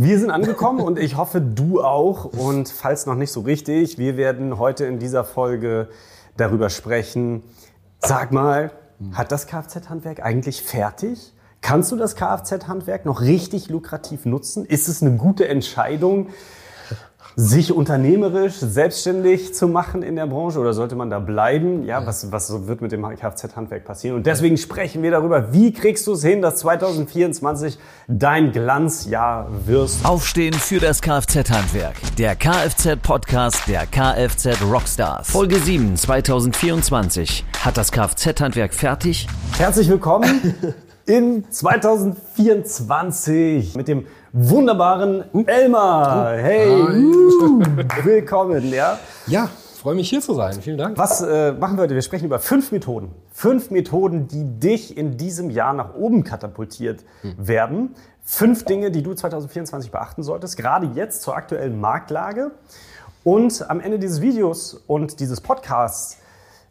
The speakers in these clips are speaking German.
Wir sind angekommen und ich hoffe, du auch. Und falls noch nicht so richtig, wir werden heute in dieser Folge darüber sprechen. Sag mal, hat das Kfz-Handwerk eigentlich fertig? Kannst du das Kfz-Handwerk noch richtig lukrativ nutzen? Ist es eine gute Entscheidung, sich unternehmerisch selbstständig zu machen in der Branche oder sollte man da bleiben? Ja, was, was wird mit dem Kfz-Handwerk passieren? Und deswegen sprechen wir darüber, wie kriegst du es hin, dass 2024 dein Glanzjahr wirst. Aufstehen für das Kfz-Handwerk. Der Kfz-Podcast der Kfz Rockstars. Folge 7 2024. Hat das Kfz-Handwerk fertig? Herzlich willkommen in 2024 mit dem wunderbaren Elmar. Hey, uh, willkommen, ja. Ja, freue mich hier zu sein. Vielen Dank. Was äh, machen wir heute? Wir sprechen über fünf Methoden. Fünf Methoden, die dich in diesem Jahr nach oben katapultiert hm. werden. Fünf Dinge, die du 2024 beachten solltest, gerade jetzt zur aktuellen Marktlage. Und am Ende dieses Videos und dieses Podcasts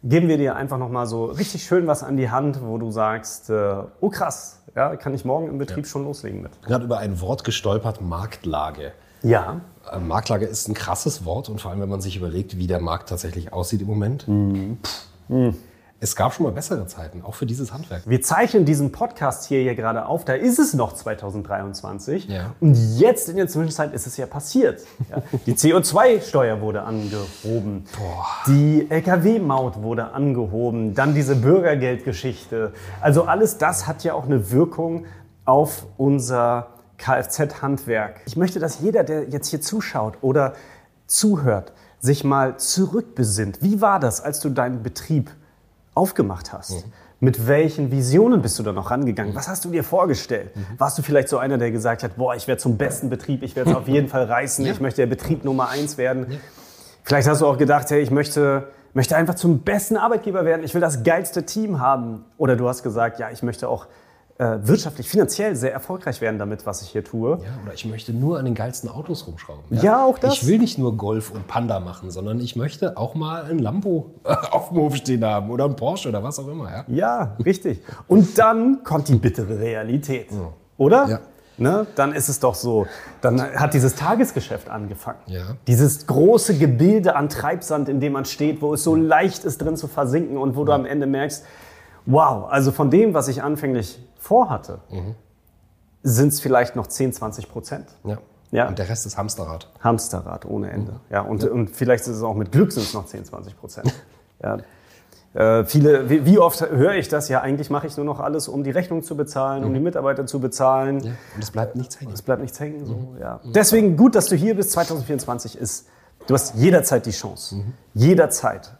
geben wir dir einfach nochmal so richtig schön was an die Hand, wo du sagst, äh, oh krass, ja, kann ich morgen im Betrieb ja. schon loslegen mit. Gerade über ein Wort gestolpert, Marktlage. Ja. Äh, Marktlage ist ein krasses Wort und vor allem, wenn man sich überlegt, wie der Markt tatsächlich aussieht im Moment. Mhm. Mhm es gab schon mal bessere Zeiten, auch für dieses Handwerk. Wir zeichnen diesen Podcast hier, hier gerade auf, da ist es noch 2023. Ja. Und jetzt in der Zwischenzeit ist es ja passiert. Ja, die CO2-Steuer wurde angehoben, Boah. die Lkw-Maut wurde angehoben, dann diese Bürgergeldgeschichte. Also alles das hat ja auch eine Wirkung auf unser Kfz-Handwerk. Ich möchte, dass jeder, der jetzt hier zuschaut oder zuhört, sich mal zurückbesinnt. Wie war das, als du deinen Betrieb aufgemacht hast. Mhm. Mit welchen Visionen bist du da noch rangegangen? Was hast du dir vorgestellt? Mhm. Warst du vielleicht so einer, der gesagt hat, boah, ich werde zum besten Betrieb, ich werde es auf jeden Fall reißen, ja. ich möchte der Betrieb Nummer eins werden? Ja. Vielleicht hast du auch gedacht, hey, ich möchte, möchte einfach zum besten Arbeitgeber werden, ich will das geilste Team haben. Oder du hast gesagt, ja, ich möchte auch äh, wirtschaftlich, finanziell sehr erfolgreich werden damit, was ich hier tue. Ja, oder ich möchte nur an den geilsten Autos rumschrauben. Ja, ja auch das. Ich will nicht nur Golf und Panda machen, sondern ich möchte auch mal ein Lambo auf dem Hof stehen haben oder ein Porsche oder was auch immer. Ja, ja richtig. Und dann kommt die bittere Realität, ja. oder? Ja. Ne, dann ist es doch so, dann hat dieses Tagesgeschäft angefangen. Ja. Dieses große Gebilde an Treibsand, in dem man steht, wo es so leicht ist, drin zu versinken und wo du am Ende merkst, wow, also von dem, was ich anfänglich vorhatte, mhm. sind es vielleicht noch 10, 20 Prozent. Ja. Ja. Und der Rest ist Hamsterrad. Hamsterrad ohne Ende. Mhm. Ja, und, ja. und vielleicht ist es auch mit Glück sind es noch 10, 20 Prozent. ja. Äh, viele, wie, wie, oft höre ich das? Ja, eigentlich mache ich nur noch alles, um die Rechnung zu bezahlen, mhm. um die Mitarbeiter zu bezahlen. Ja. Und es bleibt nichts hängen. Es bleibt nichts hängen. So, mhm. ja. Deswegen gut, dass du hier bist. 2024 ist, du hast jederzeit die Chance. Mhm. Jederzeit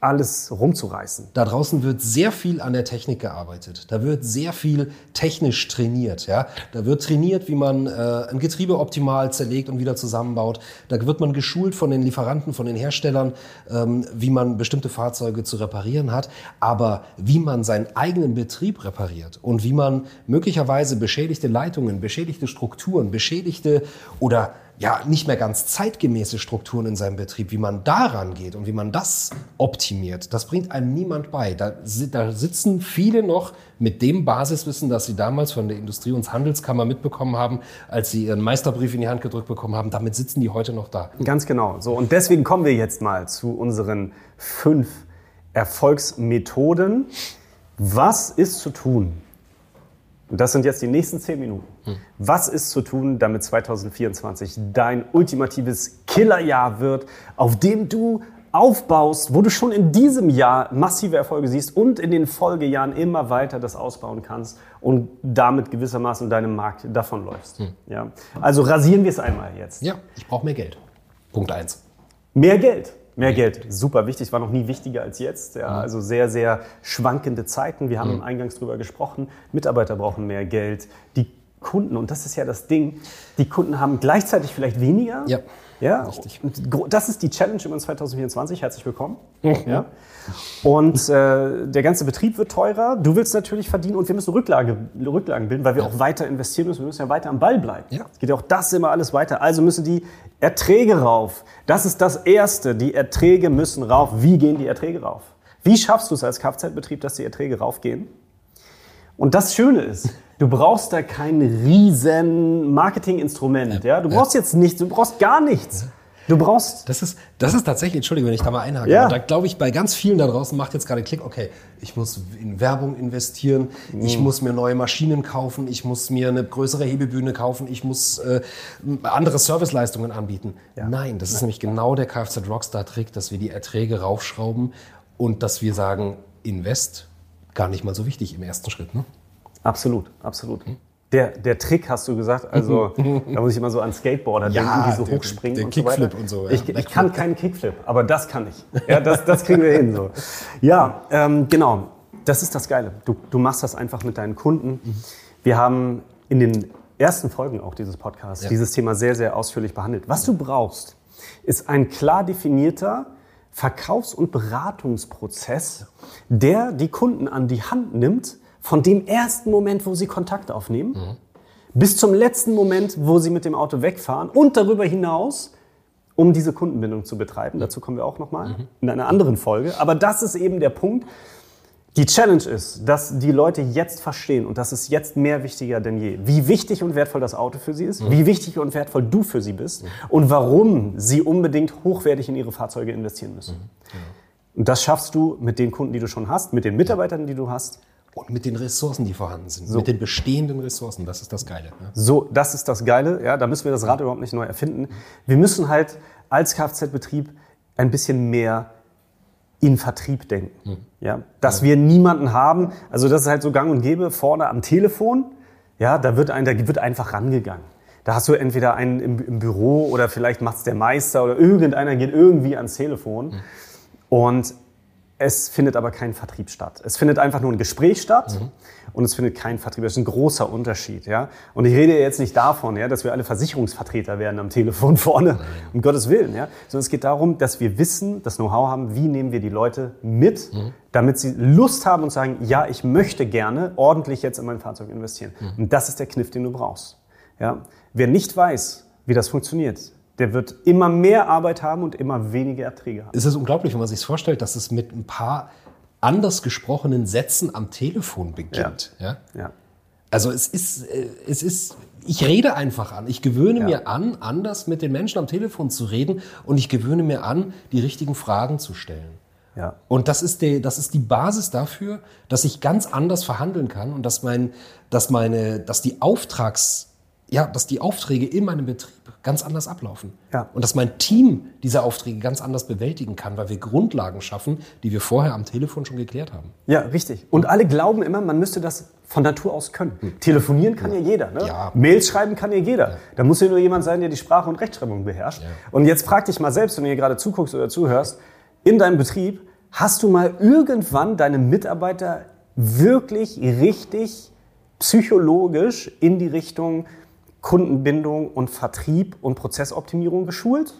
alles rumzureißen. Da draußen wird sehr viel an der Technik gearbeitet. Da wird sehr viel technisch trainiert. Ja? Da wird trainiert, wie man äh, ein Getriebe optimal zerlegt und wieder zusammenbaut. Da wird man geschult von den Lieferanten, von den Herstellern, ähm, wie man bestimmte Fahrzeuge zu reparieren hat. Aber wie man seinen eigenen Betrieb repariert und wie man möglicherweise beschädigte Leitungen, beschädigte Strukturen, beschädigte oder ja nicht mehr ganz zeitgemäße Strukturen in seinem Betrieb, wie man daran geht und wie man das optimiert, das bringt einem niemand bei. Da, da sitzen viele noch mit dem Basiswissen, das sie damals von der Industrie- und Handelskammer mitbekommen haben, als sie ihren Meisterbrief in die Hand gedrückt bekommen haben. Damit sitzen die heute noch da. Ganz genau. So und deswegen kommen wir jetzt mal zu unseren fünf Erfolgsmethoden. Was ist zu tun, und das sind jetzt die nächsten zehn Minuten. Hm. Was ist zu tun, damit 2024 dein ultimatives Killerjahr wird, auf dem du aufbaust, wo du schon in diesem Jahr massive Erfolge siehst und in den Folgejahren immer weiter das ausbauen kannst und damit gewissermaßen deinem Markt davonläufst. Hm. Ja? Also rasieren wir es einmal jetzt. Ja, ich brauche mehr Geld. Punkt eins. Mehr Geld. Mehr Geld, super wichtig, war noch nie wichtiger als jetzt. Ja, also sehr, sehr schwankende Zeiten. Wir haben mhm. eingangs drüber gesprochen. Mitarbeiter brauchen mehr Geld. Die Kunden, und das ist ja das Ding, die Kunden haben gleichzeitig vielleicht weniger. Ja. Ja, Richtig. Und das ist die Challenge immer 2024. Herzlich willkommen. Ja. Und äh, der ganze Betrieb wird teurer. Du willst natürlich verdienen und wir müssen Rücklage, Rücklagen bilden, weil wir ja. auch weiter investieren müssen. Wir müssen ja weiter am Ball bleiben. Ja. Es geht ja auch das immer alles weiter. Also müssen die Erträge rauf. Das ist das Erste. Die Erträge müssen rauf. Wie gehen die Erträge rauf? Wie schaffst du es als Kfz-Betrieb, dass die Erträge raufgehen? Und das Schöne ist, Du brauchst da kein riesen Marketinginstrument. Ja. ja. Du brauchst jetzt nichts, du brauchst gar nichts. Du brauchst. Das ist, das ist tatsächlich, Entschuldigung, wenn ich da mal einhake. Ja. Da glaube ich, bei ganz vielen da draußen macht jetzt gerade Klick, okay, ich muss in Werbung investieren, mhm. ich muss mir neue Maschinen kaufen, ich muss mir eine größere Hebebühne kaufen, ich muss äh, andere Serviceleistungen anbieten. Ja. Nein, das ist nämlich genau der Kfz Rockstar-Trick, dass wir die Erträge raufschrauben und dass wir sagen, Invest gar nicht mal so wichtig im ersten Schritt. Ne? Absolut, absolut. Der, der Trick hast du gesagt, also da muss ich immer so an Skateboarder ja, denken, die so hochspringen der, der und Kickflip so. Und so, ja. ich, ich, kann keinen Kickflip, aber das kann ich. Ja, das, das kriegen wir hin. So. Ja, ähm, genau. Das ist das Geile. Du, du machst das einfach mit deinen Kunden. Wir haben in den ersten Folgen auch dieses Podcasts ja. dieses Thema sehr, sehr ausführlich behandelt. Was du brauchst, ist ein klar definierter Verkaufs- und Beratungsprozess, der die Kunden an die Hand nimmt, von dem ersten Moment, wo sie Kontakt aufnehmen, mhm. bis zum letzten Moment, wo sie mit dem Auto wegfahren und darüber hinaus, um diese Kundenbindung zu betreiben. Dazu kommen wir auch nochmal mhm. in einer anderen Folge. Aber das ist eben der Punkt. Die Challenge ist, dass die Leute jetzt verstehen, und das ist jetzt mehr wichtiger denn je, wie wichtig und wertvoll das Auto für sie ist, mhm. wie wichtig und wertvoll du für sie bist mhm. und warum sie unbedingt hochwertig in ihre Fahrzeuge investieren müssen. Mhm. Genau. Und das schaffst du mit den Kunden, die du schon hast, mit den Mitarbeitern, die du hast und mit den Ressourcen, die vorhanden sind, so. mit den bestehenden Ressourcen, das ist das Geile. Ne? So, das ist das Geile, ja, da müssen wir das Rad überhaupt nicht neu erfinden. Wir müssen halt als Kfz-Betrieb ein bisschen mehr in Vertrieb denken. Hm. Ja, dass ja. wir niemanden haben, also das ist halt so gang und gäbe, vorne am Telefon, ja, da wird, ein, da wird einfach rangegangen. Da hast du entweder einen im, im Büro oder vielleicht macht es der Meister oder irgendeiner geht irgendwie ans Telefon. Hm. Und es findet aber kein Vertrieb statt. Es findet einfach nur ein Gespräch statt mhm. und es findet kein Vertrieb. Das ist ein großer Unterschied. Ja? Und ich rede jetzt nicht davon, ja, dass wir alle Versicherungsvertreter werden am Telefon vorne, Nein. um Gottes Willen. Ja? Sondern es geht darum, dass wir wissen, das Know-how haben, wie nehmen wir die Leute mit, mhm. damit sie Lust haben und sagen, ja, ich möchte gerne ordentlich jetzt in mein Fahrzeug investieren. Mhm. Und das ist der Kniff, den du brauchst. Ja? Wer nicht weiß, wie das funktioniert, der wird immer mehr Arbeit haben und immer weniger Erträge haben. Es ist unglaublich, wenn man sich vorstellt, dass es mit ein paar anders gesprochenen Sätzen am Telefon beginnt. Ja. ja? ja. Also es ist, äh, es ist, ich rede einfach an. Ich gewöhne ja. mir an, anders mit den Menschen am Telefon zu reden und ich gewöhne mir an, die richtigen Fragen zu stellen. Ja. Und das ist, die, das ist die Basis dafür, dass ich ganz anders verhandeln kann und dass, mein, dass, meine, dass die Auftrags, ja, dass die Aufträge in meinem Betrieb ganz anders ablaufen. Ja. Und dass mein Team diese Aufträge ganz anders bewältigen kann, weil wir Grundlagen schaffen, die wir vorher am Telefon schon geklärt haben. Ja, richtig. Und alle glauben immer, man müsste das von Natur aus können. Hm. Telefonieren kann ja, ja jeder. Ne? Ja. Mails schreiben kann ja jeder. Ja. Da muss ja nur jemand sein, der die Sprache und Rechtschreibung beherrscht. Und jetzt frag dich mal selbst, wenn du hier gerade zuguckst oder zuhörst, in deinem Betrieb, hast du mal irgendwann deine Mitarbeiter wirklich richtig psychologisch in die Richtung Kundenbindung und Vertrieb und Prozessoptimierung geschult?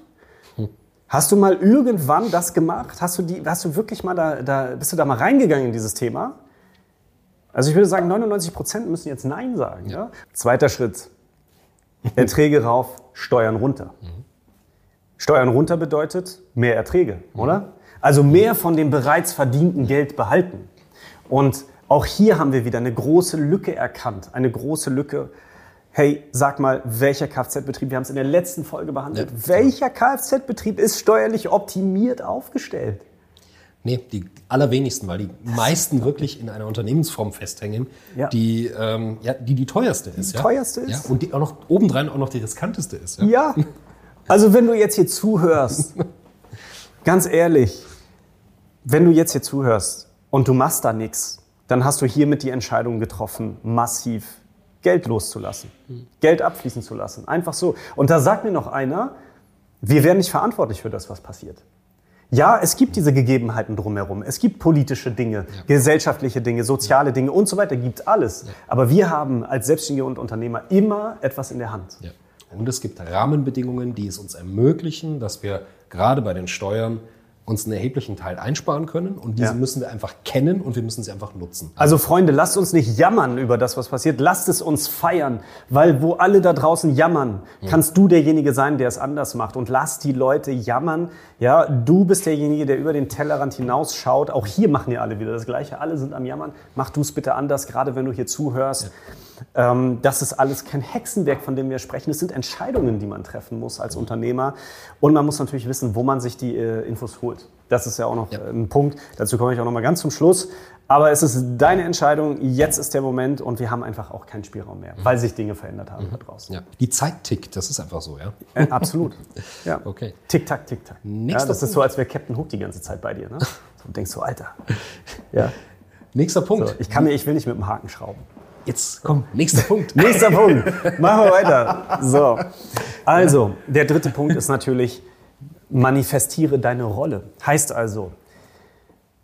Hm. Hast du mal irgendwann das gemacht? Hast du, die, hast du wirklich mal da, da, bist du da mal reingegangen in dieses Thema? Also ich würde sagen, 99 Prozent müssen jetzt Nein sagen. Ja. Ja? Zweiter Schritt. Erträge rauf, Steuern runter. Mhm. Steuern runter bedeutet mehr Erträge, mhm. oder? Also mehr von dem bereits verdienten Geld behalten. Und auch hier haben wir wieder eine große Lücke erkannt. Eine große Lücke, hey, sag mal, welcher Kfz-Betrieb, wir haben es in der letzten Folge behandelt, ja, welcher Kfz-Betrieb ist steuerlich optimiert aufgestellt? Nee, die allerwenigsten, weil die meisten wirklich in einer Unternehmensform festhängen, ja. die, ähm, ja, die die teuerste ist. Die ja? teuerste ist. Ja, und die auch noch obendrein auch noch die riskanteste ist. Ja. ja. Also wenn du jetzt hier zuhörst, ganz ehrlich, wenn du jetzt hier zuhörst und du machst da nichts, dann hast du hiermit die Entscheidung getroffen, massiv Geld loszulassen. Geld abfließen zu lassen. Einfach so. Und da sagt mir noch einer, wir wären nicht verantwortlich für das, was passiert. Ja, es gibt diese Gegebenheiten drumherum. Es gibt politische Dinge, ja. gesellschaftliche Dinge, soziale Dinge und so weiter. Gibt alles. Ja. Aber wir haben als Selbstständige und Unternehmer immer etwas in der Hand. Ja. Und es gibt Rahmenbedingungen, die es uns ermöglichen, dass wir gerade bei den Steuern uns einen erheblichen Teil einsparen können und diese ja. müssen wir einfach kennen und wir müssen sie einfach nutzen. Also Freunde, lasst uns nicht jammern über das, was passiert. Lasst es uns feiern, weil wo alle da draußen jammern, ja. kannst du derjenige sein, der es anders macht und lass die Leute jammern. Ja, du bist derjenige, der über den Tellerrand hinausschaut. Auch hier machen ja alle wieder das Gleiche. Alle sind am Jammern. Mach du es bitte anders, gerade wenn du hier zuhörst. Ja. Ähm, das ist alles kein Hexenwerk, von dem wir sprechen. Es sind Entscheidungen, die man treffen muss als Unternehmer. Und man muss natürlich wissen, wo man sich die äh, Infos holt. Das ist ja auch noch ja. ein Punkt. Dazu komme ich auch noch mal ganz zum Schluss. Aber es ist deine Entscheidung. Jetzt ist der Moment und wir haben einfach auch keinen Spielraum mehr, mhm. weil sich Dinge verändert haben mhm. da draußen. Ja. Die Zeit tickt. Das ist einfach so, ja? Äh, absolut. ja. Okay. Tick, tack, tick, tack. Ja, das Punkt. ist so, als wäre Captain Hook die ganze Zeit bei dir. Ne? So, denkst du, Alter. Ja. Nächster Punkt. So, ich, kann mir, ich will nicht mit dem Haken schrauben. Jetzt komm, nächster Punkt. nächster Punkt. Machen wir weiter. So. Also, der dritte Punkt ist natürlich, manifestiere deine Rolle. Heißt also,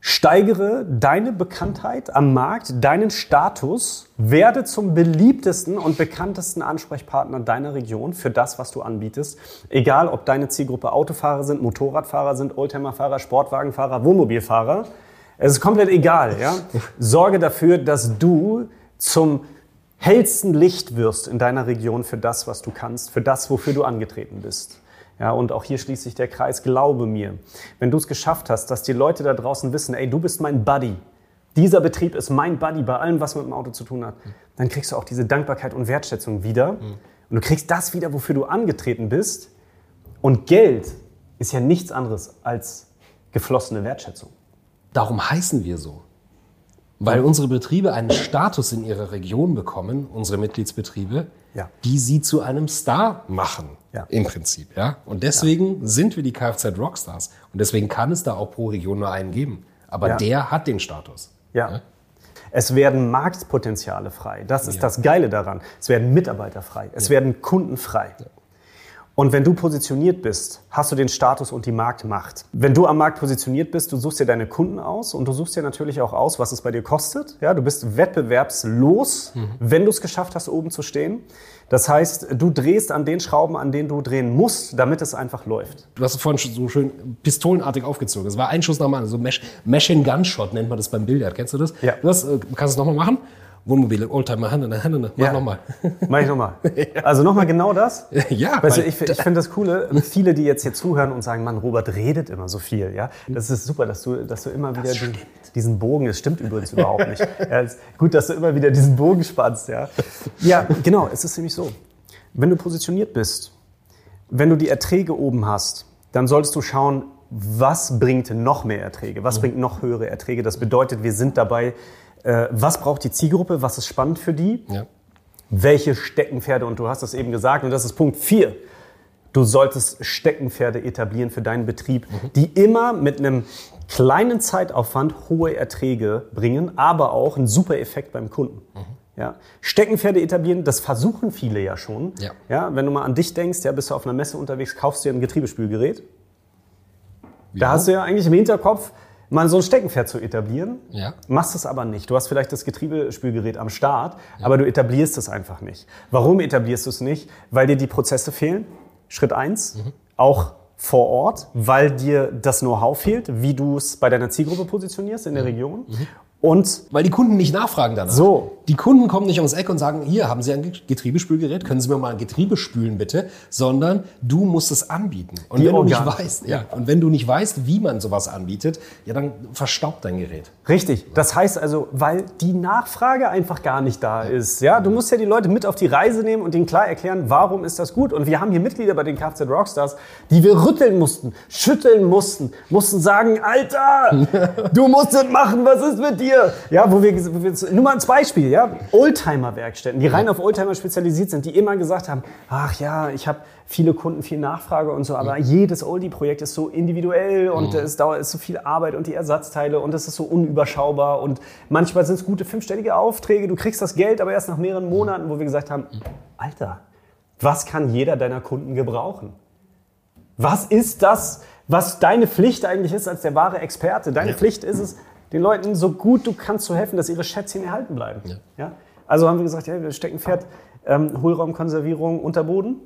steigere deine Bekanntheit am Markt, deinen Status, werde zum beliebtesten und bekanntesten Ansprechpartner deiner Region für das, was du anbietest. Egal, ob deine Zielgruppe Autofahrer sind, Motorradfahrer sind, Oldtimerfahrer, Sportwagenfahrer, Wohnmobilfahrer. Es ist komplett egal. Ja? Sorge dafür, dass du zum hellsten Licht wirst in deiner Region für das, was du kannst, für das, wofür du angetreten bist. Ja, und auch hier schließt sich der Kreis, glaube mir, wenn du es geschafft hast, dass die Leute da draußen wissen, ey, du bist mein Buddy, dieser Betrieb ist mein Buddy bei allem, was mit dem Auto zu tun hat, dann kriegst du auch diese Dankbarkeit und Wertschätzung wieder. Mhm. Und du kriegst das wieder, wofür du angetreten bist. Und Geld ist ja nichts anderes als geflossene Wertschätzung. Darum heißen wir so. Weil unsere Betriebe einen Status in ihrer Region bekommen, unsere Mitgliedsbetriebe, ja. die sie zu einem Star machen. Ja. Im Prinzip, ja. Und deswegen ja. sind wir die Kfz Rockstars. Und deswegen kann es da auch pro Region nur einen geben. Aber ja. der hat den Status. Ja. Es werden Marktpotenziale frei. Das ist das Geile daran. Es werden Mitarbeiter frei. Es werden Kunden frei. Und wenn du positioniert bist, hast du den Status und die Marktmacht. Wenn du am Markt positioniert bist, du suchst dir deine Kunden aus und du suchst dir natürlich auch aus, was es bei dir kostet. Ja, du bist wettbewerbslos, mhm. wenn du es geschafft hast, oben zu stehen. Das heißt, du drehst an den Schrauben, an denen du drehen musst, damit es einfach läuft. Du hast es vorhin so schön pistolenartig aufgezogen. Es war ein Schuss nach dem anderen, so Machine-Gun-Shot nennt man das beim Billard. Kennst du das? Ja. Du hast, äh, kannst du es nochmal machen? Wohnmobile, Oldtimer, Hand in der Hand. Mach ja. nochmal. Mach ich nochmal. Also nochmal genau das? Ja. Weißt du, ich, ich finde das Coole, viele, die jetzt hier zuhören und sagen, Mann, Robert redet immer so viel. Ja, Das ist super, dass du, dass du immer wieder den, diesen Bogen, das stimmt übrigens überhaupt nicht. Ja, gut, dass du immer wieder diesen Bogen spannst. Ja, ja genau, es ist nämlich so. Wenn du positioniert bist, wenn du die Erträge oben hast, dann solltest du schauen, was bringt noch mehr Erträge, was mhm. bringt noch höhere Erträge. Das bedeutet, wir sind dabei, äh, was braucht die Zielgruppe, was ist spannend für die, ja. welche Steckenpferde, und du hast das eben gesagt, und das ist Punkt 4, du solltest Steckenpferde etablieren für deinen Betrieb, mhm. die immer mit einem kleinen Zeitaufwand hohe Erträge bringen, aber auch einen super Effekt beim Kunden. Mhm. Ja. Steckenpferde etablieren, das versuchen viele ja schon. Ja. Ja, wenn du mal an dich denkst, ja, bist du auf einer Messe unterwegs, kaufst dir ein Getriebespülgerät. Ja. Da hast du ja eigentlich im Hinterkopf, mal so ein Steckenpferd zu etablieren. Ja. Machst es aber nicht. Du hast vielleicht das Getriebespülgerät am Start, ja. aber du etablierst es einfach nicht. Warum etablierst du es nicht? Weil dir die Prozesse fehlen. Schritt eins. Mhm. Auch vor Ort, weil dir das Know-how fehlt, wie du es bei deiner Zielgruppe positionierst in der mhm. Region. Mhm. Und weil die Kunden nicht nachfragen danach. So. Die Kunden kommen nicht ums Eck und sagen, hier haben Sie ein Getriebespülgerät, können Sie mir mal ein Getriebe spülen bitte, sondern du musst es anbieten. Und die wenn Organ. du nicht weißt, ja, und wenn du nicht weißt, wie man sowas anbietet, ja, dann verstaubt dein Gerät. Richtig. Das heißt also, weil die Nachfrage einfach gar nicht da ist. Ja, du musst ja die Leute mit auf die Reise nehmen und ihnen klar erklären, warum ist das gut. Und wir haben hier Mitglieder bei den Kfz Rockstars, die wir rütteln mussten, schütteln mussten, mussten sagen, Alter, du musst es machen, was ist mit dir? ja, wo wir, wo wir nur mal ein Beispiel, ja, Oldtimer-Werkstätten, die rein auf Oldtimer spezialisiert sind, die immer gesagt haben, ach ja, ich habe viele Kunden, viel Nachfrage und so, aber mhm. jedes Oldie-Projekt ist so individuell und mhm. es dauert ist so viel Arbeit und die Ersatzteile und es ist so unüberschaubar und manchmal sind es gute fünfstellige Aufträge, du kriegst das Geld, aber erst nach mehreren Monaten, wo wir gesagt haben, Alter, was kann jeder deiner Kunden gebrauchen? Was ist das, was deine Pflicht eigentlich ist als der wahre Experte? Deine ja. Pflicht ist es, den Leuten so gut du kannst zu helfen, dass ihre Schätzchen erhalten bleiben. Ja. ja? Also haben wir gesagt, ja, wir stecken Pferd, ähm, Hohlraumkonservierung unter Boden.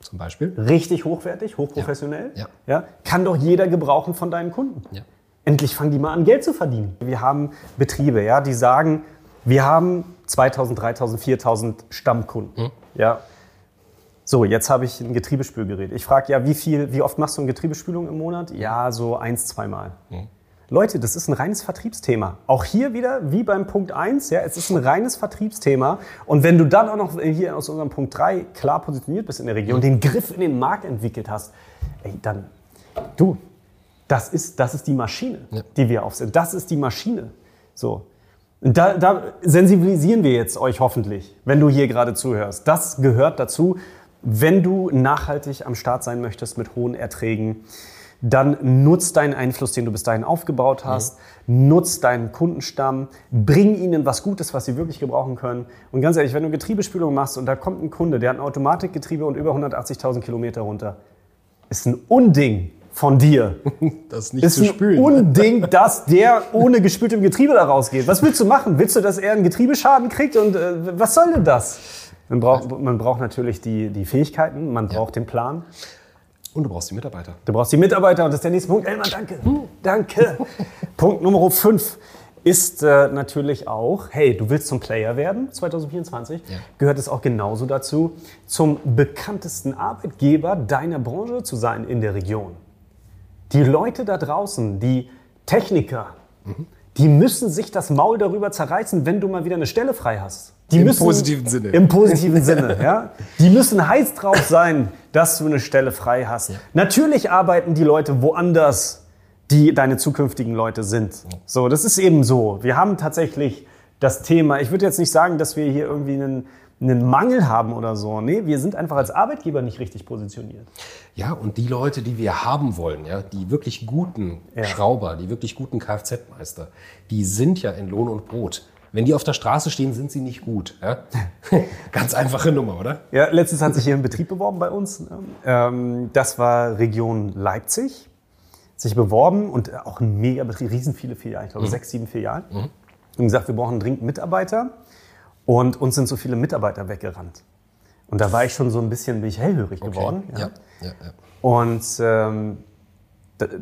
Zum Beispiel. Richtig hochwertig, hochprofessionell. Ja. ja. ja. Kann doch jeder gebrauchen von deinen Kunden. Ja. Endlich fangen die mal an, Geld zu verdienen. Wir haben Betriebe, ja, die sagen, wir haben 2000, 3000, 4000 Stammkunden. Mhm. Ja. So, jetzt habe ich ein Getriebespülgerät. Ich frage ja, wie viel, wie oft machst du eine Getriebespülung im Monat? Ja, so eins, zweimal. Mhm. Leute, das ist ein reines Vertriebsthema. Auch hier wieder, wie beim Punkt 1, ja, es ist ein reines Vertriebsthema. Und wenn du dann auch noch hier aus unserem Punkt 3 klar positioniert bist in der Region, den Griff in den Markt entwickelt hast, ey, dann, du, das ist, das ist die Maschine, ja. die wir aufsetzen. Das ist die Maschine. So. Da, da sensibilisieren wir jetzt euch hoffentlich, wenn du hier gerade zuhörst. Das gehört dazu, wenn du nachhaltig am Start sein möchtest mit hohen Erträgen dann nutzt deinen Einfluss, den du bis dahin aufgebaut hast, mhm. nutzt deinen Kundenstamm, bring ihnen was Gutes, was sie wirklich gebrauchen können. Und ganz ehrlich, wenn du Getriebespülung machst und da kommt ein Kunde, der hat ein Automatikgetriebe und über 180.000 Kilometer runter, ist ein Unding von dir. Das nicht ist zu spülen. Ein Unding, dass der ohne gespültem Getriebe da rausgeht. Was willst du machen? Willst du, dass er einen Getriebeschaden kriegt? Und äh, was soll denn das? Man braucht, man braucht natürlich die, die Fähigkeiten, man braucht ja. den Plan. Und du brauchst die Mitarbeiter. Du brauchst die Mitarbeiter und das ist der nächste Punkt. Elmar, danke. Hm, danke. Punkt Nummer 5 ist äh, natürlich auch, hey, du willst zum Player werden 2024, ja. gehört es auch genauso dazu, zum bekanntesten Arbeitgeber deiner Branche zu sein in der Region. Die Leute da draußen, die Techniker, mhm. Die müssen sich das Maul darüber zerreißen, wenn du mal wieder eine Stelle frei hast. Die Im müssen, positiven Sinne. Im positiven Sinne, ja. Die müssen heiß drauf sein, dass du eine Stelle frei hast. Ja. Natürlich arbeiten die Leute woanders, die deine zukünftigen Leute sind. So, das ist eben so. Wir haben tatsächlich das Thema, ich würde jetzt nicht sagen, dass wir hier irgendwie einen, einen Mangel haben oder so. Nee, wir sind einfach als Arbeitgeber nicht richtig positioniert. Ja, und die Leute, die wir haben wollen, ja, die wirklich guten ja. Schrauber, die wirklich guten Kfz-Meister, die sind ja in Lohn und Brot. Wenn die auf der Straße stehen, sind sie nicht gut. Ja? Ganz einfache Nummer, oder? Ja, letztens hat sich hier ein Betrieb beworben bei uns. Ähm, das war Region Leipzig. Sich beworben und auch ein mega Betrieb, riesen viele Filialen, ich glaube mhm. sechs, sieben Filialen. Mhm. Und gesagt, wir brauchen dringend Mitarbeiter. Und uns sind so viele Mitarbeiter weggerannt. Und da war ich schon so ein bisschen, bin ich hellhörig okay. geworden. Ja. Ja, ja, ja. Und ähm,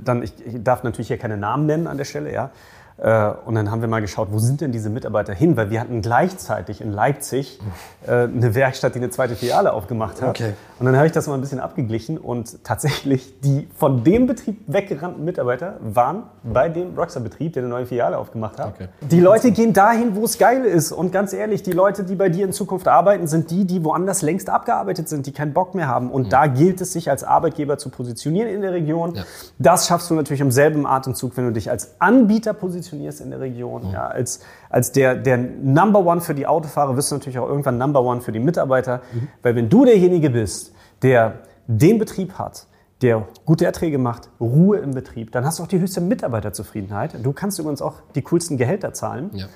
dann, ich, ich darf natürlich hier keine Namen nennen an der Stelle, ja. Äh, und dann haben wir mal geschaut, wo sind denn diese Mitarbeiter hin? Weil wir hatten gleichzeitig in Leipzig äh, eine Werkstatt, die eine zweite Filiale aufgemacht hat. Okay. Und dann habe ich das mal ein bisschen abgeglichen und tatsächlich die von dem Betrieb weggerannten Mitarbeiter waren bei dem Rockstar-Betrieb, der eine neue Filiale aufgemacht hat. Okay. Die Leute gehen dahin, wo es geil ist. Und ganz ehrlich, die Leute, die bei dir in Zukunft arbeiten, sind die, die woanders längst abgearbeitet sind, die keinen Bock mehr haben. Und mhm. da gilt es, sich als Arbeitgeber zu positionieren in der Region. Ja. Das schaffst du natürlich im selben Atemzug, wenn du dich als Anbieter positionierst positionierst in der Region. Mhm. Ja, als als der, der Number One für die Autofahrer wirst du natürlich auch irgendwann Number One für die Mitarbeiter. Mhm. Weil wenn du derjenige bist, der den Betrieb hat, der gute Erträge macht, Ruhe im Betrieb, dann hast du auch die höchste Mitarbeiterzufriedenheit. Du kannst übrigens auch die coolsten Gehälter zahlen. Ja.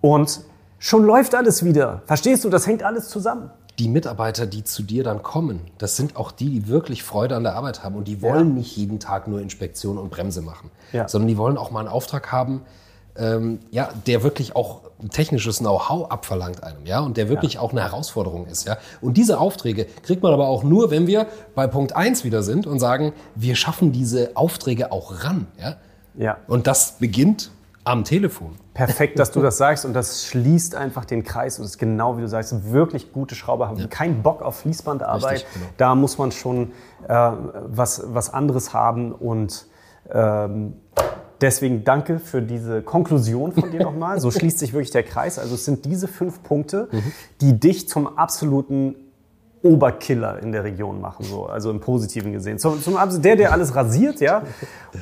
Und schon läuft alles wieder. Verstehst du, das hängt alles zusammen die Mitarbeiter, die zu dir dann kommen, das sind auch die, die wirklich Freude an der Arbeit haben und die wollen ja. nicht jeden Tag nur Inspektion und Bremse machen, ja. sondern die wollen auch mal einen Auftrag haben, ähm, ja, der wirklich auch technisches Know-how abverlangt einem, ja, und der wirklich ja. auch eine Herausforderung ist, ja. Und diese Aufträge kriegt man aber auch nur, wenn wir bei Punkt 1 wieder sind und sagen, wir schaffen diese Aufträge auch ran, ja. Ja. Und das beginnt am Telefon. Perfekt, dass du das sagst und das schließt einfach den Kreis und es ist genau wie du sagst, wirklich gute Schrauber haben ja. keinen Bock auf Fließbandarbeit. Richtig, genau. Da muss man schon äh, was, was anderes haben und ähm, deswegen danke für diese Konklusion von dir nochmal. So schließt sich wirklich der Kreis. Also es sind diese fünf Punkte, mhm. die dich zum absoluten Oberkiller in der Region machen, so, also im Positiven gesehen. Zum, zum der, der alles rasiert, ja.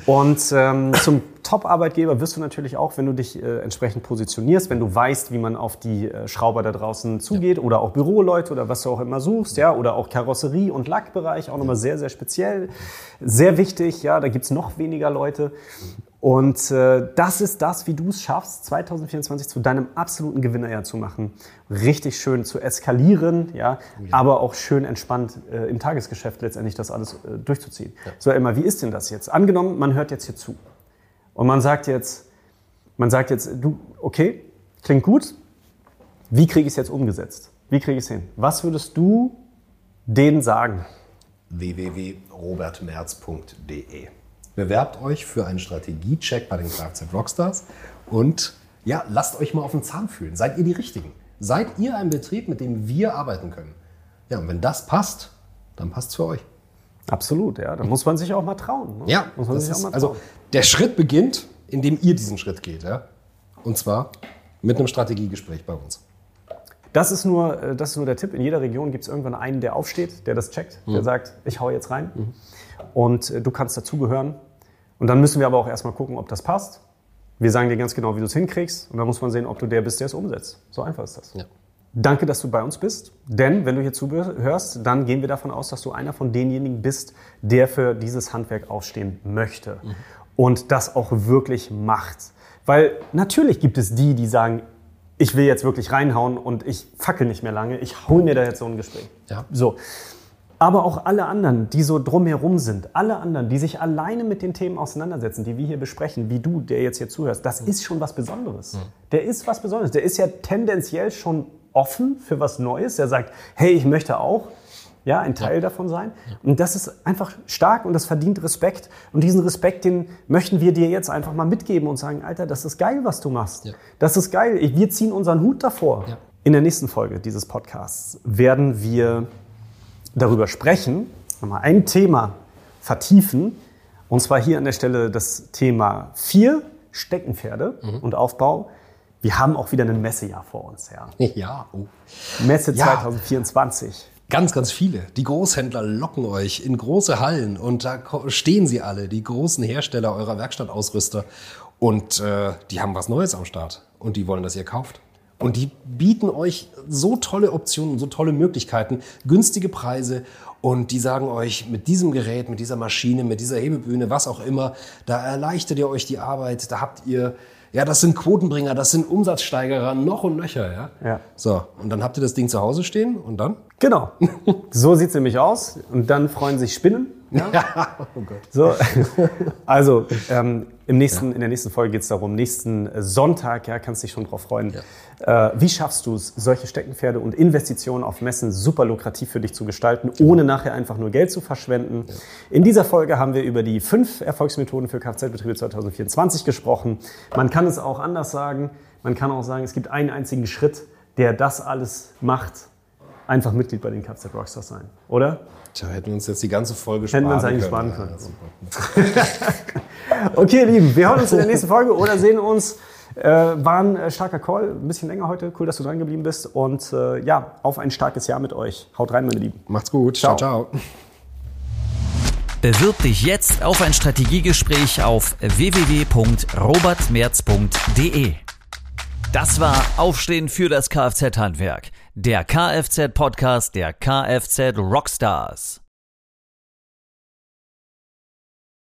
Und ähm, zum Top-Arbeitgeber wirst du natürlich auch, wenn du dich äh, entsprechend positionierst, wenn du weißt, wie man auf die äh, Schrauber da draußen zugeht ja. oder auch Büroleute oder was du auch immer suchst, ja, oder auch Karosserie- und Lackbereich, auch nochmal sehr, sehr speziell. Sehr wichtig, ja, da gibt's noch weniger Leute. Und äh, das ist das, wie du es schaffst, 2024 zu deinem absoluten Gewinnerjahr zu machen. Richtig schön zu eskalieren, ja, ja. aber auch schön entspannt äh, im Tagesgeschäft letztendlich das alles äh, durchzuziehen. Ja. So, Emma, wie ist denn das jetzt? Angenommen, man hört jetzt hier zu und man sagt jetzt, man sagt jetzt, du, okay, klingt gut, wie kriege ich es jetzt umgesetzt? Wie kriege ich es hin? Was würdest du denen sagen? www.robertmerz.de Bewerbt euch für einen Strategiecheck bei den Kfz Rockstars und ja, lasst euch mal auf den Zahn fühlen. Seid ihr die Richtigen? Seid ihr ein Betrieb, mit dem wir arbeiten können? Ja, und wenn das passt, dann passt es für euch. Absolut, ja. Da muss man sich auch mal trauen. Ne? Ja, muss man sich ist, auch mal also trauen. also der Schritt beginnt indem ihr diesen Schritt geht. Ja? Und zwar mit einem Strategiegespräch bei uns. Das ist, nur, äh, das ist nur der Tipp. In jeder Region gibt es irgendwann einen, der aufsteht, der das checkt, mhm. der sagt, ich hau jetzt rein. Mhm. Und äh, du kannst dazugehören. Und dann müssen wir aber auch erstmal gucken, ob das passt. Wir sagen dir ganz genau, wie du es hinkriegst. Und dann muss man sehen, ob du der bist, der es umsetzt. So einfach ist das. Ja. Danke, dass du bei uns bist. Denn wenn du hier zuhörst, dann gehen wir davon aus, dass du einer von denjenigen bist, der für dieses Handwerk aufstehen möchte. Mhm. Und das auch wirklich macht. Weil natürlich gibt es die, die sagen, ich will jetzt wirklich reinhauen und ich fackel nicht mehr lange, ich hole mir da jetzt so ein Gespräch. Ja. So. Aber auch alle anderen, die so drumherum sind, alle anderen, die sich alleine mit den Themen auseinandersetzen, die wir hier besprechen, wie du, der jetzt hier zuhörst, das ist schon was Besonderes. Der ist was Besonderes. Der ist ja tendenziell schon offen für was Neues. Der sagt, hey, ich möchte auch ja, ein Teil ja. davon sein. Und das ist einfach stark und das verdient Respekt. Und diesen Respekt, den möchten wir dir jetzt einfach mal mitgeben und sagen, Alter, das ist geil, was du machst. Ja. Das ist geil. Wir ziehen unseren Hut davor. Ja. In der nächsten Folge dieses Podcasts werden wir darüber sprechen, nochmal ein Thema vertiefen. Und zwar hier an der Stelle das Thema vier Steckenpferde mhm. und Aufbau. Wir haben auch wieder ein Messejahr vor uns. Ja, ja. Oh. Messe 2024. Ganz, ganz viele. Die Großhändler locken euch in große Hallen und da stehen sie alle, die großen Hersteller eurer Werkstattausrüster. Und äh, die haben was Neues am Start und die wollen, dass ihr kauft. Und die bieten euch so tolle Optionen, so tolle Möglichkeiten, günstige Preise. Und die sagen euch, mit diesem Gerät, mit dieser Maschine, mit dieser Hebebühne, was auch immer, da erleichtert ihr euch die Arbeit, da habt ihr ja, das sind Quotenbringer, das sind Umsatzsteigerer noch und nöcher, ja. ja. So, und dann habt ihr das Ding zu Hause stehen und dann? Genau. so sieht es nämlich aus. Und dann freuen sich Spinnen. Ja? oh Gott. So, also ähm, im nächsten, ja. in der nächsten Folge geht es darum, nächsten Sonntag, ja, kannst dich schon drauf freuen. Ja. Äh, wie schaffst du es, solche Steckenpferde und Investitionen auf Messen super lukrativ für dich zu gestalten, ohne nachher einfach nur Geld zu verschwenden? Ja. In dieser Folge haben wir über die fünf Erfolgsmethoden für Kfz-Betriebe 2024 gesprochen. Man kann es auch anders sagen. Man kann auch sagen, es gibt einen einzigen Schritt, der das alles macht. Einfach Mitglied bei den Kfz Rockstars sein, oder? Tja, hätten wir uns jetzt die ganze Folge sparen können. Hätten wir uns eigentlich sparen können. Ja, okay, Lieben, wir hören uns in der nächsten Folge oder sehen uns. Äh, war ein äh, starker Call, ein bisschen länger heute. Cool, dass du dran geblieben bist. Und äh, ja, auf ein starkes Jahr mit euch. Haut rein, meine Lieben. Macht's gut. Ciao, ciao. ciao. Bewirb dich jetzt auf ein Strategiegespräch auf www.robertmerz.de. Das war Aufstehen für das Kfz-Handwerk der Kfz-Podcast der Kfz Rockstars.